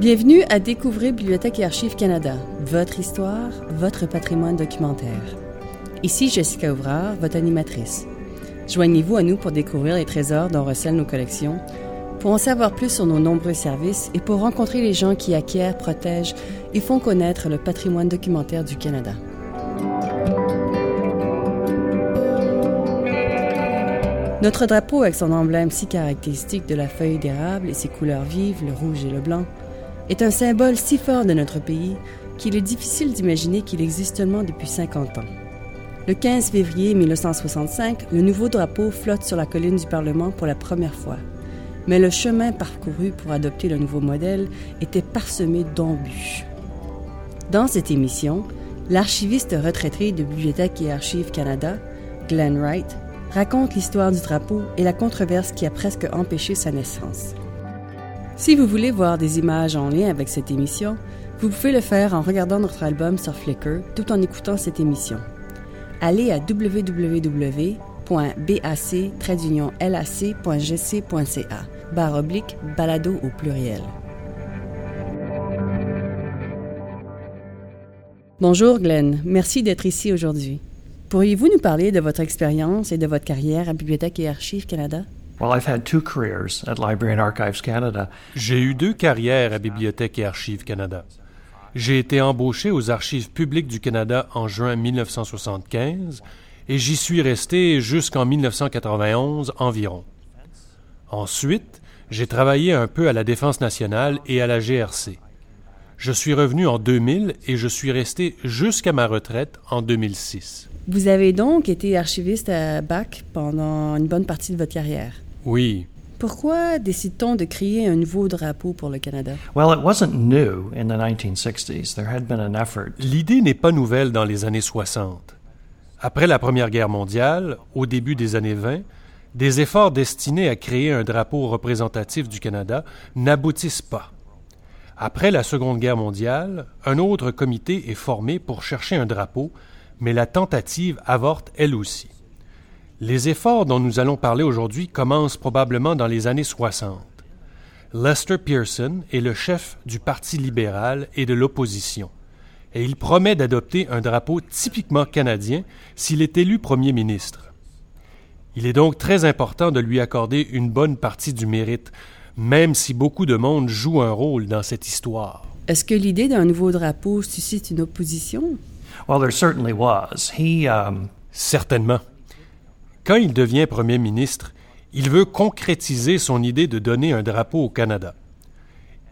Bienvenue à Découvrir Bibliothèque et Archives Canada, votre histoire, votre patrimoine documentaire. Ici Jessica Ouvrard, votre animatrice. Joignez-vous à nous pour découvrir les trésors dont recèlent nos collections, pour en savoir plus sur nos nombreux services et pour rencontrer les gens qui acquièrent, protègent et font connaître le patrimoine documentaire du Canada. Notre drapeau avec son emblème si caractéristique de la feuille d'érable et ses couleurs vives, le rouge et le blanc, est un symbole si fort de notre pays qu'il est difficile d'imaginer qu'il existe seulement depuis 50 ans. Le 15 février 1965, le nouveau drapeau flotte sur la colline du Parlement pour la première fois. Mais le chemin parcouru pour adopter le nouveau modèle était parsemé d'embûches. Dans cette émission, l'archiviste retraité de Bibliothèque et Archives Canada, Glenn Wright, raconte l'histoire du drapeau et la controverse qui a presque empêché sa naissance. Si vous voulez voir des images en lien avec cette émission, vous pouvez le faire en regardant notre album sur Flickr tout en écoutant cette émission. Allez à www.bac-lac.gc.ca barre oblique balado au pluriel. Bonjour Glenn, merci d'être ici aujourd'hui. Pourriez-vous nous parler de votre expérience et de votre carrière à Bibliothèque et Archives Canada? J'ai eu deux carrières à Bibliothèque et Archives Canada. J'ai été embauché aux Archives publiques du Canada en juin 1975 et j'y suis resté jusqu'en 1991 environ. Ensuite, j'ai travaillé un peu à la Défense nationale et à la GRC. Je suis revenu en 2000 et je suis resté jusqu'à ma retraite en 2006. Vous avez donc été archiviste à BAC pendant une bonne partie de votre carrière. Oui. Pourquoi décide-t-on de créer un nouveau drapeau pour le Canada? L'idée n'est pas nouvelle dans les années 60. Après la Première Guerre mondiale, au début des années 20, des efforts destinés à créer un drapeau représentatif du Canada n'aboutissent pas. Après la Seconde Guerre mondiale, un autre comité est formé pour chercher un drapeau, mais la tentative avorte elle aussi. Les efforts dont nous allons parler aujourd'hui commencent probablement dans les années 60. Lester Pearson est le chef du Parti libéral et de l'opposition, et il promet d'adopter un drapeau typiquement canadien s'il est élu Premier ministre. Il est donc très important de lui accorder une bonne partie du mérite, même si beaucoup de monde joue un rôle dans cette histoire. Est-ce que l'idée d'un nouveau drapeau suscite une opposition? Um, Certainement. Quand il devient Premier ministre, il veut concrétiser son idée de donner un drapeau au Canada.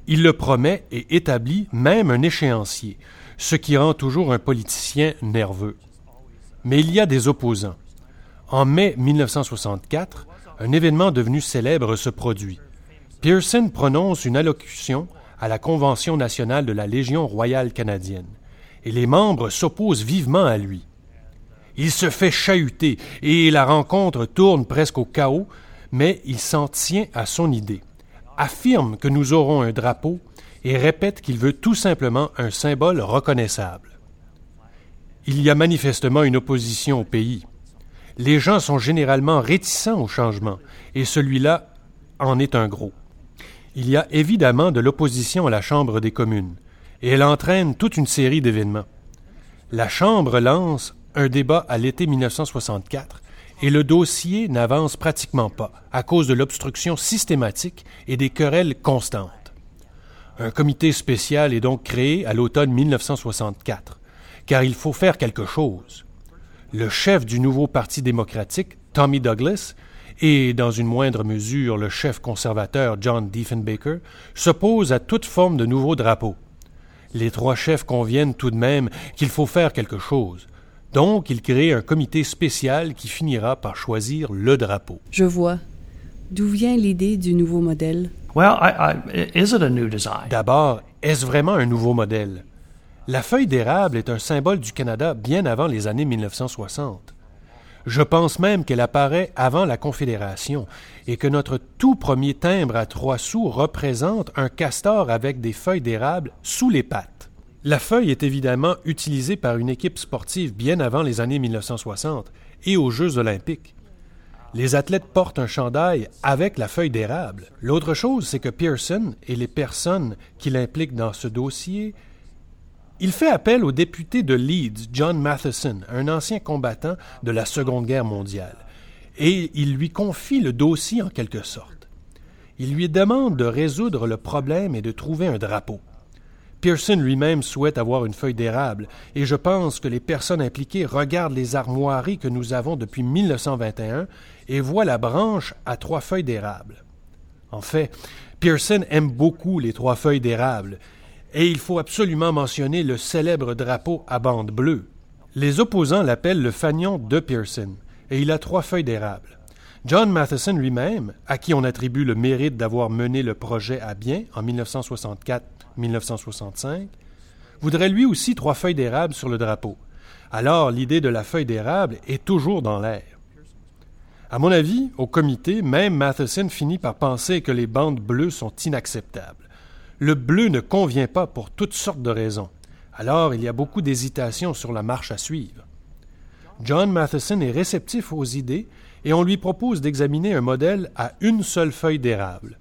Il le promet et établit même un échéancier, ce qui rend toujours un politicien nerveux. Mais il y a des opposants. En mai 1964, un événement devenu célèbre se produit. Pearson prononce une allocution à la Convention nationale de la Légion royale canadienne, et les membres s'opposent vivement à lui. Il se fait chahuter et la rencontre tourne presque au chaos, mais il s'en tient à son idée, affirme que nous aurons un drapeau et répète qu'il veut tout simplement un symbole reconnaissable. Il y a manifestement une opposition au pays. Les gens sont généralement réticents au changement, et celui-là en est un gros. Il y a évidemment de l'opposition à la Chambre des communes, et elle entraîne toute une série d'événements. La Chambre lance un débat à l'été 1964 et le dossier n'avance pratiquement pas à cause de l'obstruction systématique et des querelles constantes. Un comité spécial est donc créé à l'automne 1964, car il faut faire quelque chose. Le chef du nouveau Parti démocratique, Tommy Douglas, et dans une moindre mesure le chef conservateur John Diefenbaker, s'opposent à toute forme de nouveau drapeau. Les trois chefs conviennent tout de même qu'il faut faire quelque chose, donc, il crée un comité spécial qui finira par choisir le drapeau. Je vois. D'où vient l'idée du nouveau modèle? D'abord, est-ce vraiment un nouveau modèle? La feuille d'érable est un symbole du Canada bien avant les années 1960. Je pense même qu'elle apparaît avant la Confédération et que notre tout premier timbre à trois sous représente un castor avec des feuilles d'érable sous les pattes. La feuille est évidemment utilisée par une équipe sportive bien avant les années 1960 et aux Jeux olympiques. Les athlètes portent un chandail avec la feuille d'érable. L'autre chose, c'est que Pearson et les personnes qui l'impliquent dans ce dossier, il fait appel au député de Leeds, John Matheson, un ancien combattant de la Seconde Guerre mondiale, et il lui confie le dossier en quelque sorte. Il lui demande de résoudre le problème et de trouver un drapeau. Pearson lui-même souhaite avoir une feuille d'érable, et je pense que les personnes impliquées regardent les armoiries que nous avons depuis 1921 et voient la branche à trois feuilles d'érable. En fait, Pearson aime beaucoup les trois feuilles d'érable, et il faut absolument mentionner le célèbre drapeau à bande bleue. Les opposants l'appellent le fanion de Pearson, et il a trois feuilles d'érable. John Matheson lui-même, à qui on attribue le mérite d'avoir mené le projet à bien en 1964 1965, voudrait lui aussi trois feuilles d'érable sur le drapeau. Alors l'idée de la feuille d'érable est toujours dans l'air. À mon avis, au comité, même Matheson finit par penser que les bandes bleues sont inacceptables. Le bleu ne convient pas pour toutes sortes de raisons. Alors il y a beaucoup d'hésitation sur la marche à suivre. John Matheson est réceptif aux idées et on lui propose d'examiner un modèle à une seule feuille d'érable.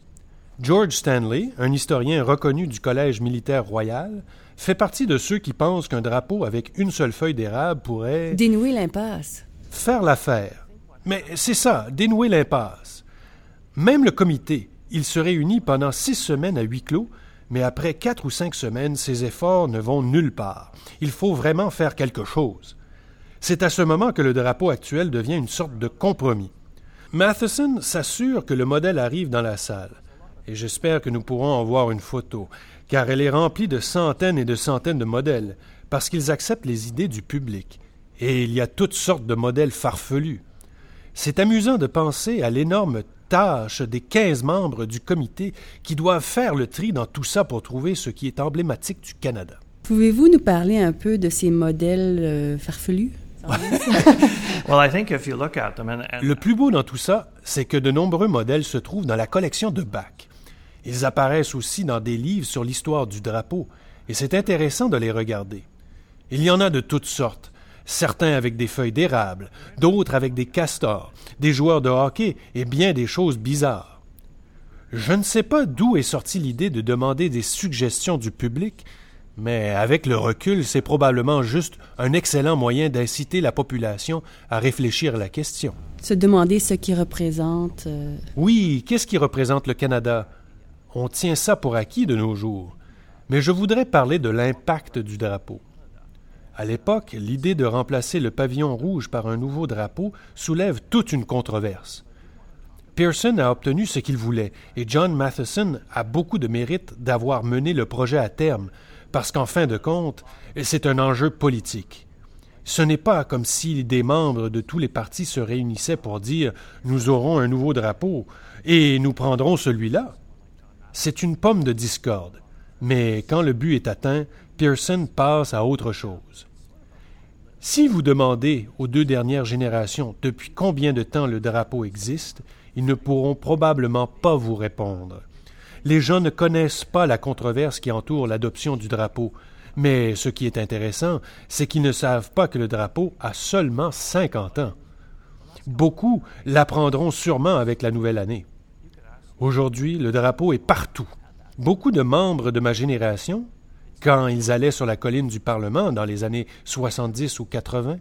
George Stanley, un historien reconnu du Collège militaire royal, fait partie de ceux qui pensent qu'un drapeau avec une seule feuille d'érable pourrait dénouer l'impasse. Faire l'affaire. Mais c'est ça, dénouer l'impasse. Même le comité, il se réunit pendant six semaines à huis clos, mais après quatre ou cinq semaines, ses efforts ne vont nulle part. Il faut vraiment faire quelque chose. C'est à ce moment que le drapeau actuel devient une sorte de compromis. Matheson s'assure que le modèle arrive dans la salle et j'espère que nous pourrons en voir une photo, car elle est remplie de centaines et de centaines de modèles, parce qu'ils acceptent les idées du public, et il y a toutes sortes de modèles farfelus. C'est amusant de penser à l'énorme tâche des quinze membres du comité qui doivent faire le tri dans tout ça pour trouver ce qui est emblématique du Canada. Pouvez-vous nous parler un peu de ces modèles euh, farfelus? Le plus beau dans tout ça, c'est que de nombreux modèles se trouvent dans la collection de Bach. Ils apparaissent aussi dans des livres sur l'histoire du drapeau, et c'est intéressant de les regarder. Il y en a de toutes sortes, certains avec des feuilles d'érable, d'autres avec des castors, des joueurs de hockey et bien des choses bizarres. Je ne sais pas d'où est sortie l'idée de demander des suggestions du public, mais avec le recul, c'est probablement juste un excellent moyen d'inciter la population à réfléchir à la question. Se demander ce qui représente. Euh, oui, qu'est-ce qui représente le Canada? On tient ça pour acquis de nos jours, mais je voudrais parler de l'impact du drapeau. À l'époque, l'idée de remplacer le pavillon rouge par un nouveau drapeau soulève toute une controverse. Pearson a obtenu ce qu'il voulait, et John Matheson a beaucoup de mérite d'avoir mené le projet à terme, parce qu'en fin de compte, c'est un enjeu politique. Ce n'est pas comme si des membres de tous les partis se réunissaient pour dire Nous aurons un nouveau drapeau, et nous prendrons celui-là. C'est une pomme de discorde, mais quand le but est atteint, Pearson passe à autre chose. Si vous demandez aux deux dernières générations depuis combien de temps le drapeau existe, ils ne pourront probablement pas vous répondre. Les gens ne connaissent pas la controverse qui entoure l'adoption du drapeau, mais ce qui est intéressant, c'est qu'ils ne savent pas que le drapeau a seulement cinquante ans. Beaucoup l'apprendront sûrement avec la nouvelle année. Aujourd'hui, le drapeau est partout. Beaucoup de membres de ma génération, quand ils allaient sur la colline du Parlement dans les années 70 ou 80,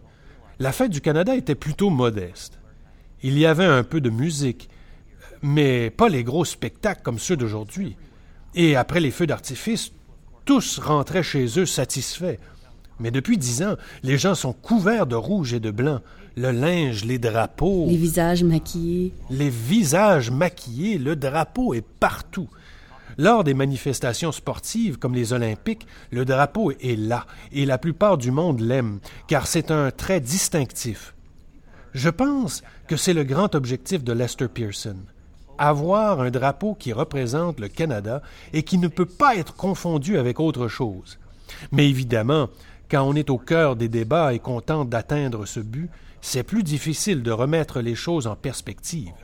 la fête du Canada était plutôt modeste. Il y avait un peu de musique, mais pas les gros spectacles comme ceux d'aujourd'hui. Et après les feux d'artifice, tous rentraient chez eux satisfaits. Mais depuis dix ans, les gens sont couverts de rouge et de blanc. Le linge, les drapeaux. Les visages maquillés. Les visages maquillés, le drapeau est partout. Lors des manifestations sportives comme les Olympiques, le drapeau est là, et la plupart du monde l'aime, car c'est un trait distinctif. Je pense que c'est le grand objectif de Lester Pearson. Avoir un drapeau qui représente le Canada et qui ne peut pas être confondu avec autre chose. Mais évidemment, quand on est au cœur des débats et qu'on tente d'atteindre ce but, c'est plus difficile de remettre les choses en perspective.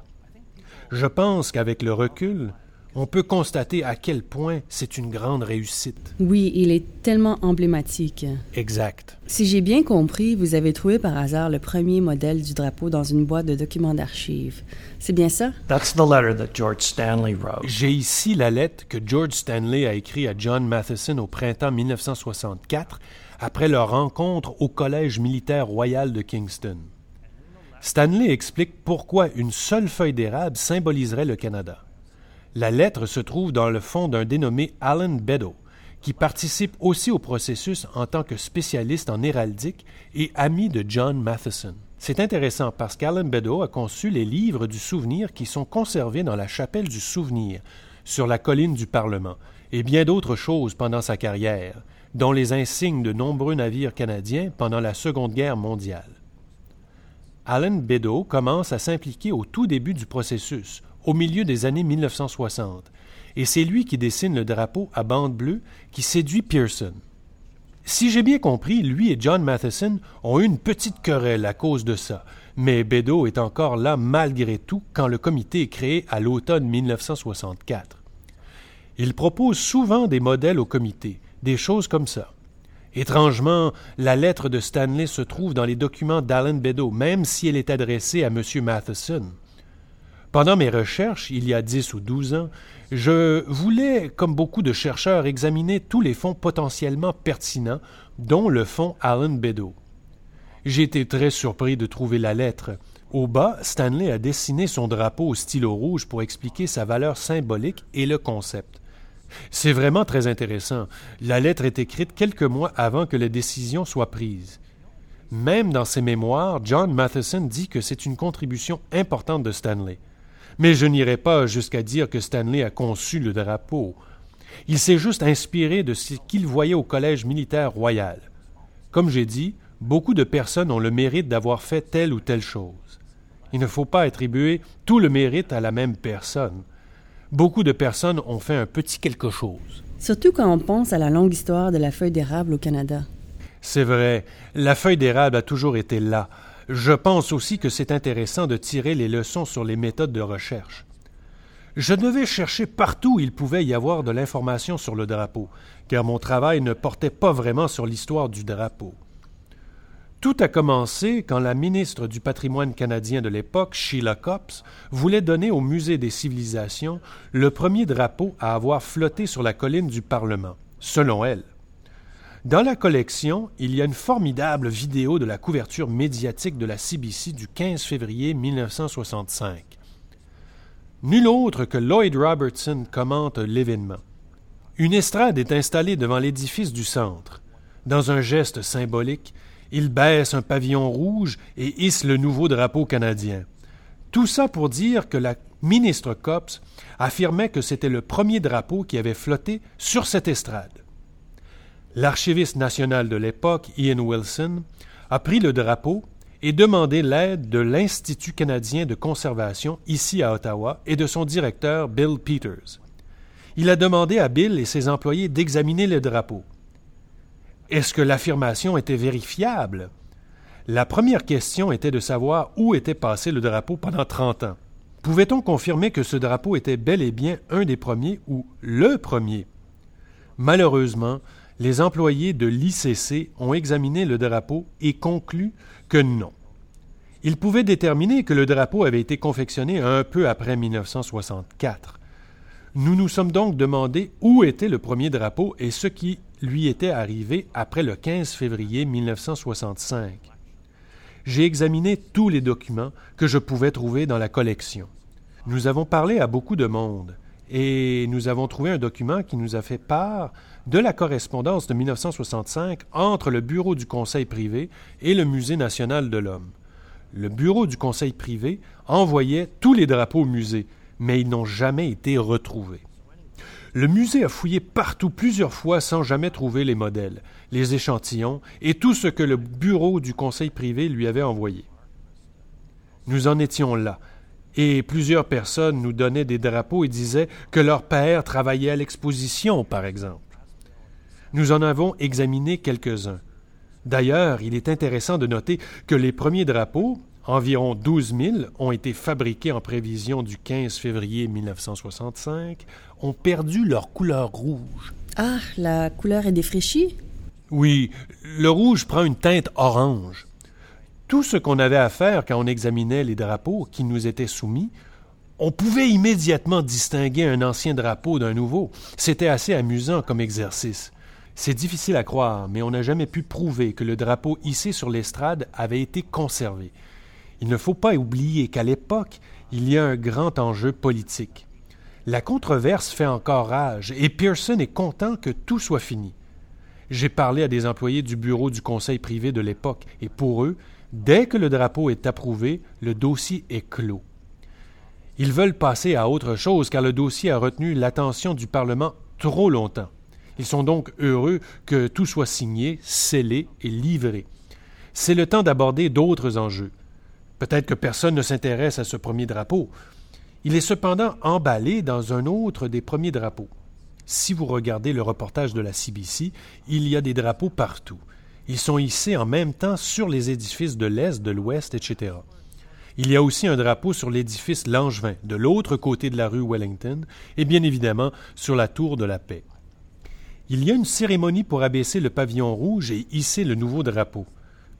Je pense qu'avec le recul, on peut constater à quel point c'est une grande réussite. Oui, il est tellement emblématique. Exact. Si j'ai bien compris, vous avez trouvé par hasard le premier modèle du drapeau dans une boîte de documents d'archives. C'est bien ça? That's the letter that George Stanley wrote. J'ai ici la lettre que George Stanley a écrite à John Matheson au printemps 1964 après leur rencontre au Collège militaire royal de Kingston. Stanley explique pourquoi une seule feuille d'érable symboliserait le Canada. La lettre se trouve dans le fond d'un dénommé Alan Beddoe, qui participe aussi au processus en tant que spécialiste en héraldique et ami de John Matheson. C'est intéressant parce qu'Alan Beddoe a conçu les livres du souvenir qui sont conservés dans la chapelle du souvenir, sur la colline du Parlement, et bien d'autres choses pendant sa carrière, dont les insignes de nombreux navires canadiens pendant la Seconde Guerre mondiale. Alan Beddoe commence à s'impliquer au tout début du processus, au milieu des années 1960, et c'est lui qui dessine le drapeau à bande bleue qui séduit Pearson. Si j'ai bien compris, lui et John Matheson ont eu une petite querelle à cause de ça, mais Beddoe est encore là malgré tout quand le comité est créé à l'automne 1964. Il propose souvent des modèles au comité, des choses comme ça. Étrangement, la lettre de Stanley se trouve dans les documents d'Alan Beddoe, même si elle est adressée à M. Matheson. Pendant mes recherches, il y a dix ou douze ans, je voulais, comme beaucoup de chercheurs, examiner tous les fonds potentiellement pertinents, dont le fonds Alan Beddoe. J'ai été très surpris de trouver la lettre. Au bas, Stanley a dessiné son drapeau au stylo rouge pour expliquer sa valeur symbolique et le concept. C'est vraiment très intéressant. La lettre est écrite quelques mois avant que la décision soit prise. Même dans ses mémoires, John Matheson dit que c'est une contribution importante de Stanley. Mais je n'irai pas jusqu'à dire que Stanley a conçu le drapeau. Il s'est juste inspiré de ce qu'il voyait au Collège militaire royal. Comme j'ai dit, beaucoup de personnes ont le mérite d'avoir fait telle ou telle chose. Il ne faut pas attribuer tout le mérite à la même personne. Beaucoup de personnes ont fait un petit quelque chose. Surtout quand on pense à la longue histoire de la feuille d'érable au Canada. C'est vrai, la feuille d'érable a toujours été là, je pense aussi que c'est intéressant de tirer les leçons sur les méthodes de recherche. Je devais chercher partout où il pouvait y avoir de l'information sur le drapeau, car mon travail ne portait pas vraiment sur l'histoire du drapeau. Tout a commencé quand la ministre du patrimoine canadien de l'époque, Sheila Copps, voulait donner au Musée des civilisations le premier drapeau à avoir flotté sur la colline du Parlement, selon elle. Dans la collection, il y a une formidable vidéo de la couverture médiatique de la CBC du 15 février 1965. Nul autre que Lloyd Robertson commente l'événement. Une estrade est installée devant l'édifice du centre. Dans un geste symbolique, il baisse un pavillon rouge et hisse le nouveau drapeau canadien. Tout ça pour dire que la ministre Copps affirmait que c'était le premier drapeau qui avait flotté sur cette estrade. L'archiviste national de l'époque, Ian Wilson, a pris le drapeau et demandé l'aide de l'Institut canadien de conservation ici à Ottawa et de son directeur Bill Peters. Il a demandé à Bill et ses employés d'examiner le drapeau. Est-ce que l'affirmation était vérifiable? La première question était de savoir où était passé le drapeau pendant 30 ans. Pouvait-on confirmer que ce drapeau était bel et bien un des premiers ou le premier? Malheureusement, les employés de l'ICC ont examiné le drapeau et conclu que non. Ils pouvaient déterminer que le drapeau avait été confectionné un peu après 1964. Nous nous sommes donc demandé où était le premier drapeau et ce qui lui était arrivé après le 15 février 1965. J'ai examiné tous les documents que je pouvais trouver dans la collection. Nous avons parlé à beaucoup de monde et nous avons trouvé un document qui nous a fait part de la correspondance de 1965 entre le Bureau du Conseil privé et le Musée national de l'homme. Le Bureau du Conseil privé envoyait tous les drapeaux au musée, mais ils n'ont jamais été retrouvés. Le musée a fouillé partout plusieurs fois sans jamais trouver les modèles, les échantillons et tout ce que le bureau du conseil privé lui avait envoyé. Nous en étions là, et plusieurs personnes nous donnaient des drapeaux et disaient que leur père travaillait à l'exposition, par exemple. Nous en avons examiné quelques-uns. D'ailleurs, il est intéressant de noter que les premiers drapeaux, Environ 12 000 ont été fabriqués en prévision du 15 février 1965, ont perdu leur couleur rouge. Ah, la couleur est défraîchie? Oui, le rouge prend une teinte orange. Tout ce qu'on avait à faire quand on examinait les drapeaux qui nous étaient soumis, on pouvait immédiatement distinguer un ancien drapeau d'un nouveau. C'était assez amusant comme exercice. C'est difficile à croire, mais on n'a jamais pu prouver que le drapeau hissé sur l'estrade avait été conservé. Il ne faut pas oublier qu'à l'époque, il y a un grand enjeu politique. La controverse fait encore rage et Pearson est content que tout soit fini. J'ai parlé à des employés du bureau du conseil privé de l'époque et pour eux, dès que le drapeau est approuvé, le dossier est clos. Ils veulent passer à autre chose car le dossier a retenu l'attention du Parlement trop longtemps. Ils sont donc heureux que tout soit signé, scellé et livré. C'est le temps d'aborder d'autres enjeux. Peut-être que personne ne s'intéresse à ce premier drapeau. Il est cependant emballé dans un autre des premiers drapeaux. Si vous regardez le reportage de la CBC, il y a des drapeaux partout. Ils sont hissés en même temps sur les édifices de l'Est, de l'Ouest, etc. Il y a aussi un drapeau sur l'édifice Langevin, de l'autre côté de la rue Wellington, et bien évidemment sur la tour de la paix. Il y a une cérémonie pour abaisser le pavillon rouge et hisser le nouveau drapeau.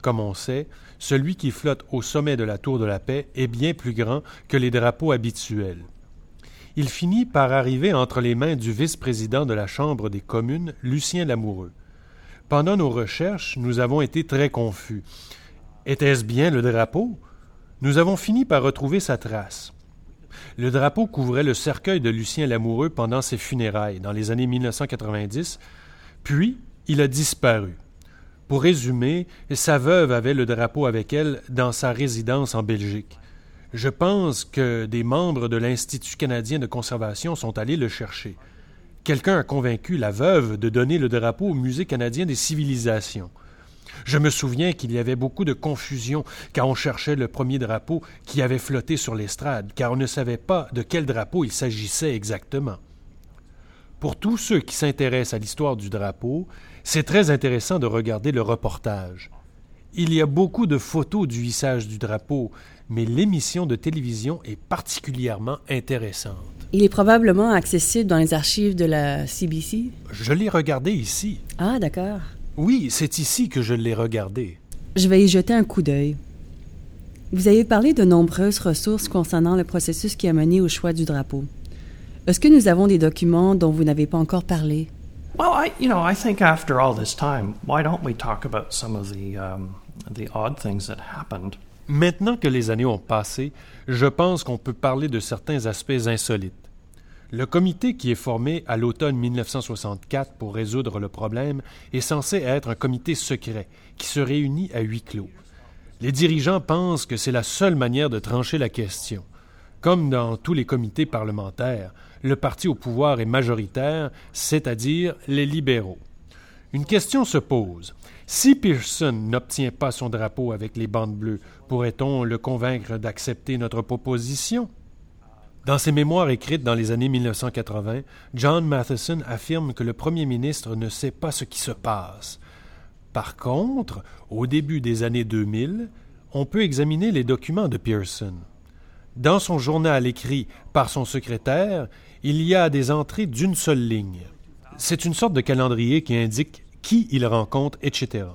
Comme on sait, celui qui flotte au sommet de la tour de la paix est bien plus grand que les drapeaux habituels. Il finit par arriver entre les mains du vice-président de la Chambre des communes, Lucien Lamoureux. Pendant nos recherches, nous avons été très confus. Était-ce bien le drapeau? Nous avons fini par retrouver sa trace. Le drapeau couvrait le cercueil de Lucien Lamoureux pendant ses funérailles dans les années 1990, puis il a disparu. Pour résumer, sa veuve avait le drapeau avec elle dans sa résidence en Belgique. Je pense que des membres de l'Institut canadien de conservation sont allés le chercher. Quelqu'un a convaincu la veuve de donner le drapeau au Musée canadien des civilisations. Je me souviens qu'il y avait beaucoup de confusion quand on cherchait le premier drapeau qui avait flotté sur l'estrade, car on ne savait pas de quel drapeau il s'agissait exactement. Pour tous ceux qui s'intéressent à l'histoire du drapeau, c'est très intéressant de regarder le reportage. Il y a beaucoup de photos du hissage du drapeau, mais l'émission de télévision est particulièrement intéressante. Il est probablement accessible dans les archives de la CBC. Je l'ai regardé ici. Ah, d'accord. Oui, c'est ici que je l'ai regardé. Je vais y jeter un coup d'œil. Vous avez parlé de nombreuses ressources concernant le processus qui a mené au choix du drapeau. Est-ce que nous avons des documents dont vous n'avez pas encore parlé? Well, I, you know, I think after all this time, why don't we talk about some of the, um, the odd things that happened? Maintenant que les années ont passé, je pense qu'on peut parler de certains aspects insolites. Le comité qui est formé à l'automne 1964 pour résoudre le problème est censé être un comité secret qui se réunit à huis clos. Les dirigeants pensent que c'est la seule manière de trancher la question. Comme dans tous les comités parlementaires, le parti au pouvoir est majoritaire, c'est-à-dire les libéraux. Une question se pose. Si Pearson n'obtient pas son drapeau avec les bandes bleues, pourrait-on le convaincre d'accepter notre proposition? Dans ses mémoires écrites dans les années 1980, John Matheson affirme que le premier ministre ne sait pas ce qui se passe. Par contre, au début des années 2000, on peut examiner les documents de Pearson. Dans son journal écrit par son secrétaire, il y a des entrées d'une seule ligne. C'est une sorte de calendrier qui indique qui il rencontre, etc.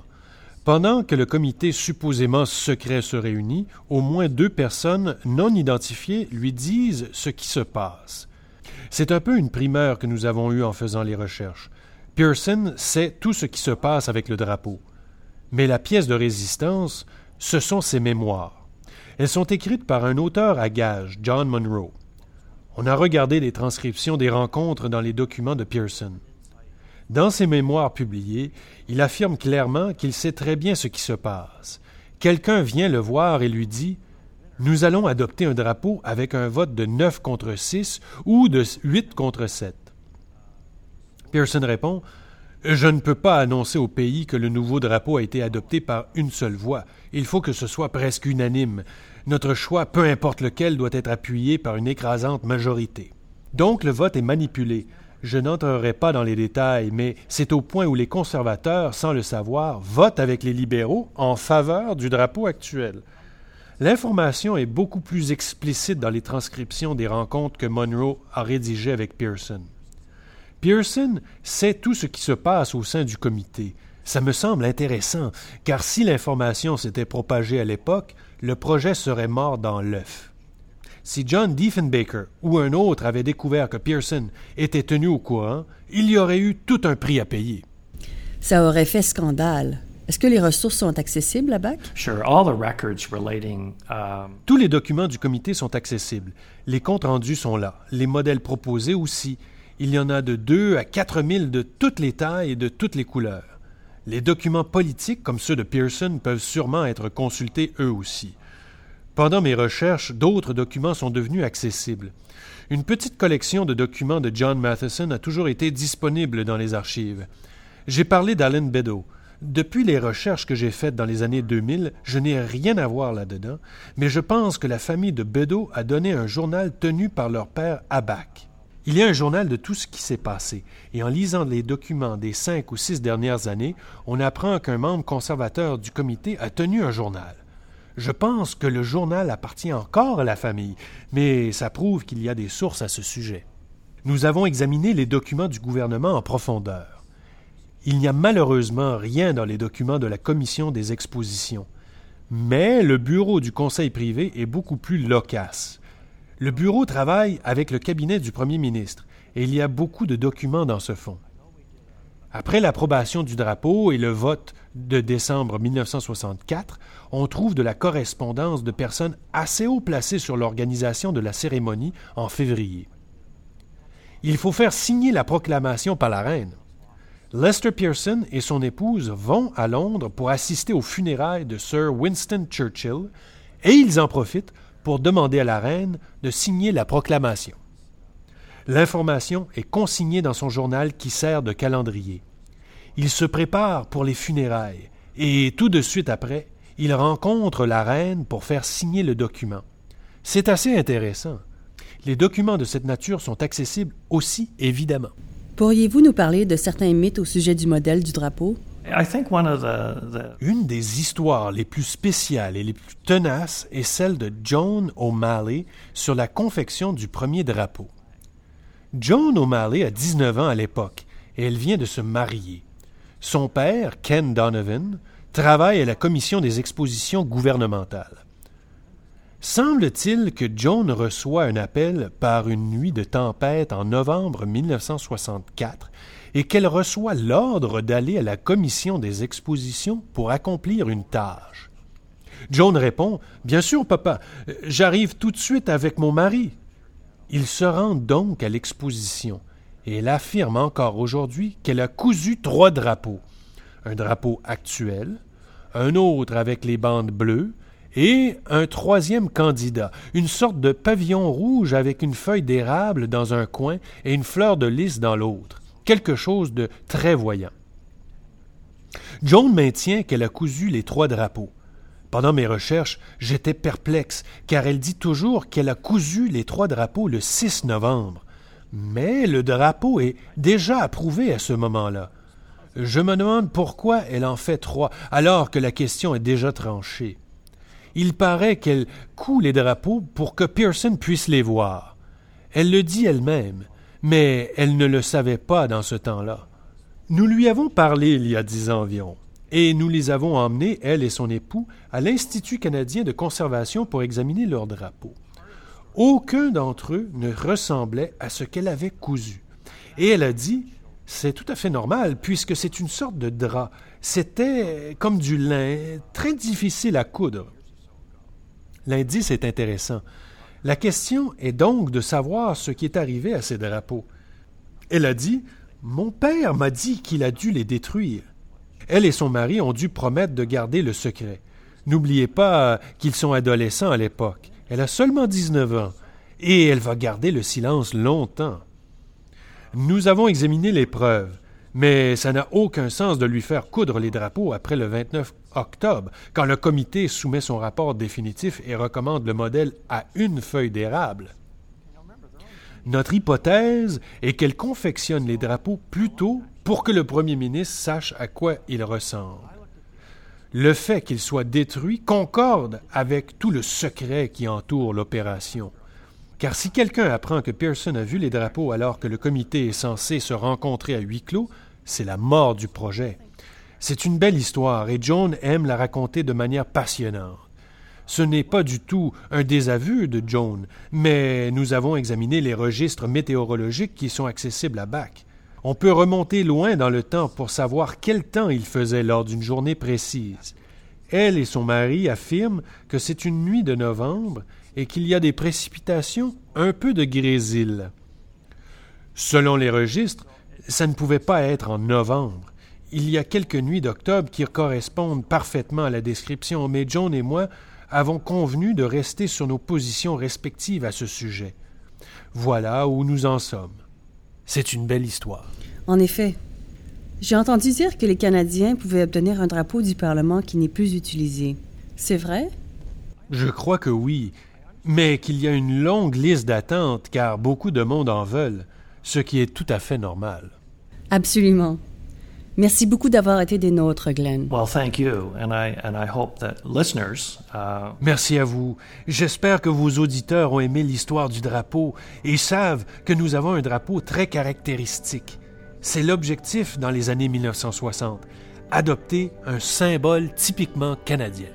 Pendant que le comité supposément secret se réunit, au moins deux personnes non identifiées lui disent ce qui se passe. C'est un peu une primeur que nous avons eue en faisant les recherches. Pearson sait tout ce qui se passe avec le drapeau. Mais la pièce de résistance, ce sont ses mémoires. Elles sont écrites par un auteur à gage, John Monroe. On a regardé les transcriptions des rencontres dans les documents de Pearson. Dans ses mémoires publiées, il affirme clairement qu'il sait très bien ce qui se passe. Quelqu'un vient le voir et lui dit Nous allons adopter un drapeau avec un vote de 9 contre 6 ou de 8 contre 7. Pearson répond Je ne peux pas annoncer au pays que le nouveau drapeau a été adopté par une seule voix. Il faut que ce soit presque unanime. Notre choix, peu importe lequel, doit être appuyé par une écrasante majorité. Donc le vote est manipulé. Je n'entrerai pas dans les détails, mais c'est au point où les conservateurs, sans le savoir, votent avec les libéraux en faveur du drapeau actuel. L'information est beaucoup plus explicite dans les transcriptions des rencontres que Monroe a rédigées avec Pearson. Pearson sait tout ce qui se passe au sein du comité. Ça me semble intéressant, car si l'information s'était propagée à l'époque, le projet serait mort dans l'œuf. Si John Diefenbaker ou un autre avait découvert que Pearson était tenu au courant, il y aurait eu tout un prix à payer. Ça aurait fait scandale. Est-ce que les ressources sont accessibles à BAC? Sure, all the records relating. Um, Tous les documents du comité sont accessibles. Les comptes rendus sont là. Les modèles proposés aussi. Il y en a de 2 à 4 000 de toutes les tailles et de toutes les couleurs. Les documents politiques, comme ceux de Pearson, peuvent sûrement être consultés eux aussi. Pendant mes recherches, d'autres documents sont devenus accessibles. Une petite collection de documents de John Matheson a toujours été disponible dans les archives. J'ai parlé d'Alan Beddoe. Depuis les recherches que j'ai faites dans les années 2000, je n'ai rien à voir là-dedans, mais je pense que la famille de Beddoe a donné un journal tenu par leur père Abac. Il y a un journal de tout ce qui s'est passé, et en lisant les documents des cinq ou six dernières années, on apprend qu'un membre conservateur du comité a tenu un journal. Je pense que le journal appartient encore à la famille, mais ça prouve qu'il y a des sources à ce sujet. Nous avons examiné les documents du gouvernement en profondeur. Il n'y a malheureusement rien dans les documents de la commission des expositions. Mais le bureau du conseil privé est beaucoup plus loquace. Le bureau travaille avec le cabinet du premier ministre et il y a beaucoup de documents dans ce fonds. Après l'approbation du drapeau et le vote de décembre 1964, on trouve de la correspondance de personnes assez haut placées sur l'organisation de la cérémonie en février. Il faut faire signer la proclamation par la reine. Lester Pearson et son épouse vont à Londres pour assister aux funérailles de Sir Winston Churchill et ils en profitent pour demander à la reine de signer la proclamation. L'information est consignée dans son journal qui sert de calendrier. Il se prépare pour les funérailles et tout de suite après, il rencontre la reine pour faire signer le document. C'est assez intéressant. Les documents de cette nature sont accessibles aussi, évidemment. Pourriez-vous nous parler de certains mythes au sujet du modèle du drapeau? Une des histoires les plus spéciales et les plus tenaces est celle de Joan O'Malley sur la confection du premier drapeau. Joan O'Malley a 19 ans à l'époque et elle vient de se marier. Son père, Ken Donovan, travaille à la commission des expositions gouvernementales. Semble-t-il que Joan reçoit un appel par une nuit de tempête en novembre 1964 et qu'elle reçoit l'ordre d'aller à la commission des expositions pour accomplir une tâche. Joan répond Bien sûr, papa, j'arrive tout de suite avec mon mari. Il se rend donc à l'exposition et elle affirme encore aujourd'hui qu'elle a cousu trois drapeaux un drapeau actuel, un autre avec les bandes bleues et un troisième candidat, une sorte de pavillon rouge avec une feuille d'érable dans un coin et une fleur de lys dans l'autre, quelque chose de très voyant. Joan maintient qu'elle a cousu les trois drapeaux. Pendant mes recherches, j'étais perplexe, car elle dit toujours qu'elle a cousu les trois drapeaux le 6 novembre. Mais le drapeau est déjà approuvé à ce moment-là. Je me demande pourquoi elle en fait trois, alors que la question est déjà tranchée. Il paraît qu'elle coud les drapeaux pour que Pearson puisse les voir. Elle le dit elle-même, mais elle ne le savait pas dans ce temps-là. Nous lui avons parlé il y a dix ans environ, et nous les avons emmenés, elle et son époux, à l'Institut canadien de conservation pour examiner leurs drapeaux. Aucun d'entre eux ne ressemblait à ce qu'elle avait cousu. Et elle a dit C'est tout à fait normal, puisque c'est une sorte de drap. C'était comme du lin, très difficile à coudre. L'indice est intéressant. La question est donc de savoir ce qui est arrivé à ces drapeaux. Elle a dit Mon père m'a dit qu'il a dû les détruire. Elle et son mari ont dû promettre de garder le secret. N'oubliez pas qu'ils sont adolescents à l'époque. Elle a seulement 19 ans et elle va garder le silence longtemps. Nous avons examiné les preuves, mais ça n'a aucun sens de lui faire coudre les drapeaux après le 29 octobre, quand le comité soumet son rapport définitif et recommande le modèle à une feuille d'érable. Notre hypothèse est qu'elle confectionne les drapeaux plus tôt pour que le premier ministre sache à quoi ils ressemblent. le fait qu'il soit détruit concorde avec tout le secret qui entoure l'opération. Car si quelqu'un apprend que Pearson a vu les drapeaux alors que le comité est censé se rencontrer à huis clos, c'est la mort du projet. C'est une belle histoire et John aime la raconter de manière passionnante. Ce n'est pas du tout un désaveu de John, mais nous avons examiné les registres météorologiques qui sont accessibles à Bach. On peut remonter loin dans le temps pour savoir quel temps il faisait lors d'une journée précise. Elle et son mari affirment que c'est une nuit de novembre et qu'il y a des précipitations, un peu de grésil. Selon les registres, ça ne pouvait pas être en novembre. Il y a quelques nuits d'octobre qui correspondent parfaitement à la description, mais John et moi avons convenu de rester sur nos positions respectives à ce sujet. Voilà où nous en sommes. C'est une belle histoire. En effet. J'ai entendu dire que les Canadiens pouvaient obtenir un drapeau du Parlement qui n'est plus utilisé. C'est vrai? Je crois que oui, mais qu'il y a une longue liste d'attente car beaucoup de monde en veulent, ce qui est tout à fait normal. Absolument. Merci beaucoup d'avoir été des nôtres, Glenn. Well, thank you, and I and I hope that listeners. Uh, Merci à vous. J'espère que vos auditeurs ont aimé l'histoire du drapeau et savent que nous avons un drapeau très caractéristique. C'est l'objectif dans les années 1960, adopter un symbole typiquement canadien.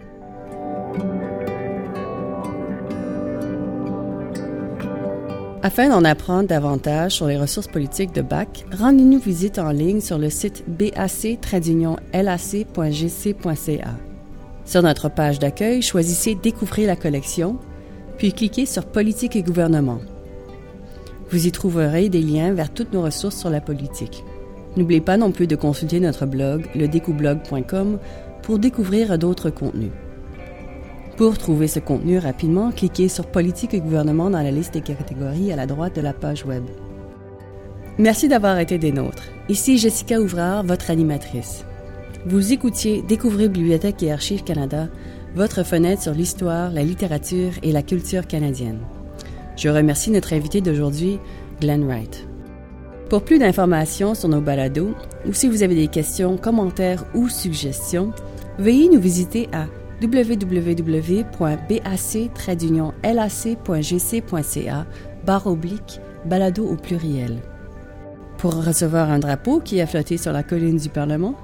Afin d'en apprendre davantage sur les ressources politiques de BAC, rendez-nous visite en ligne sur le site bac-lac.gc.ca. Sur notre page d'accueil, choisissez Découvrir la collection, puis cliquez sur Politique et gouvernement. Vous y trouverez des liens vers toutes nos ressources sur la politique. N'oubliez pas non plus de consulter notre blog, ledécoublog.com, pour découvrir d'autres contenus. Pour trouver ce contenu rapidement, cliquez sur Politique et gouvernement dans la liste des catégories à la droite de la page Web. Merci d'avoir été des nôtres. Ici Jessica Ouvrard, votre animatrice. Vous écoutiez Découvrir Bibliothèque et Archives Canada, votre fenêtre sur l'histoire, la littérature et la culture canadienne. Je remercie notre invité d'aujourd'hui, Glenn Wright. Pour plus d'informations sur nos balados, ou si vous avez des questions, commentaires ou suggestions, veuillez nous visiter à www.bac-lac.gc.ca barre oblique balado au pluriel. Pour recevoir un drapeau qui a flotté sur la colline du Parlement,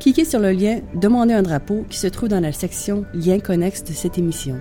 cliquez sur le lien Demander un drapeau qui se trouve dans la section Liens connexes de cette émission.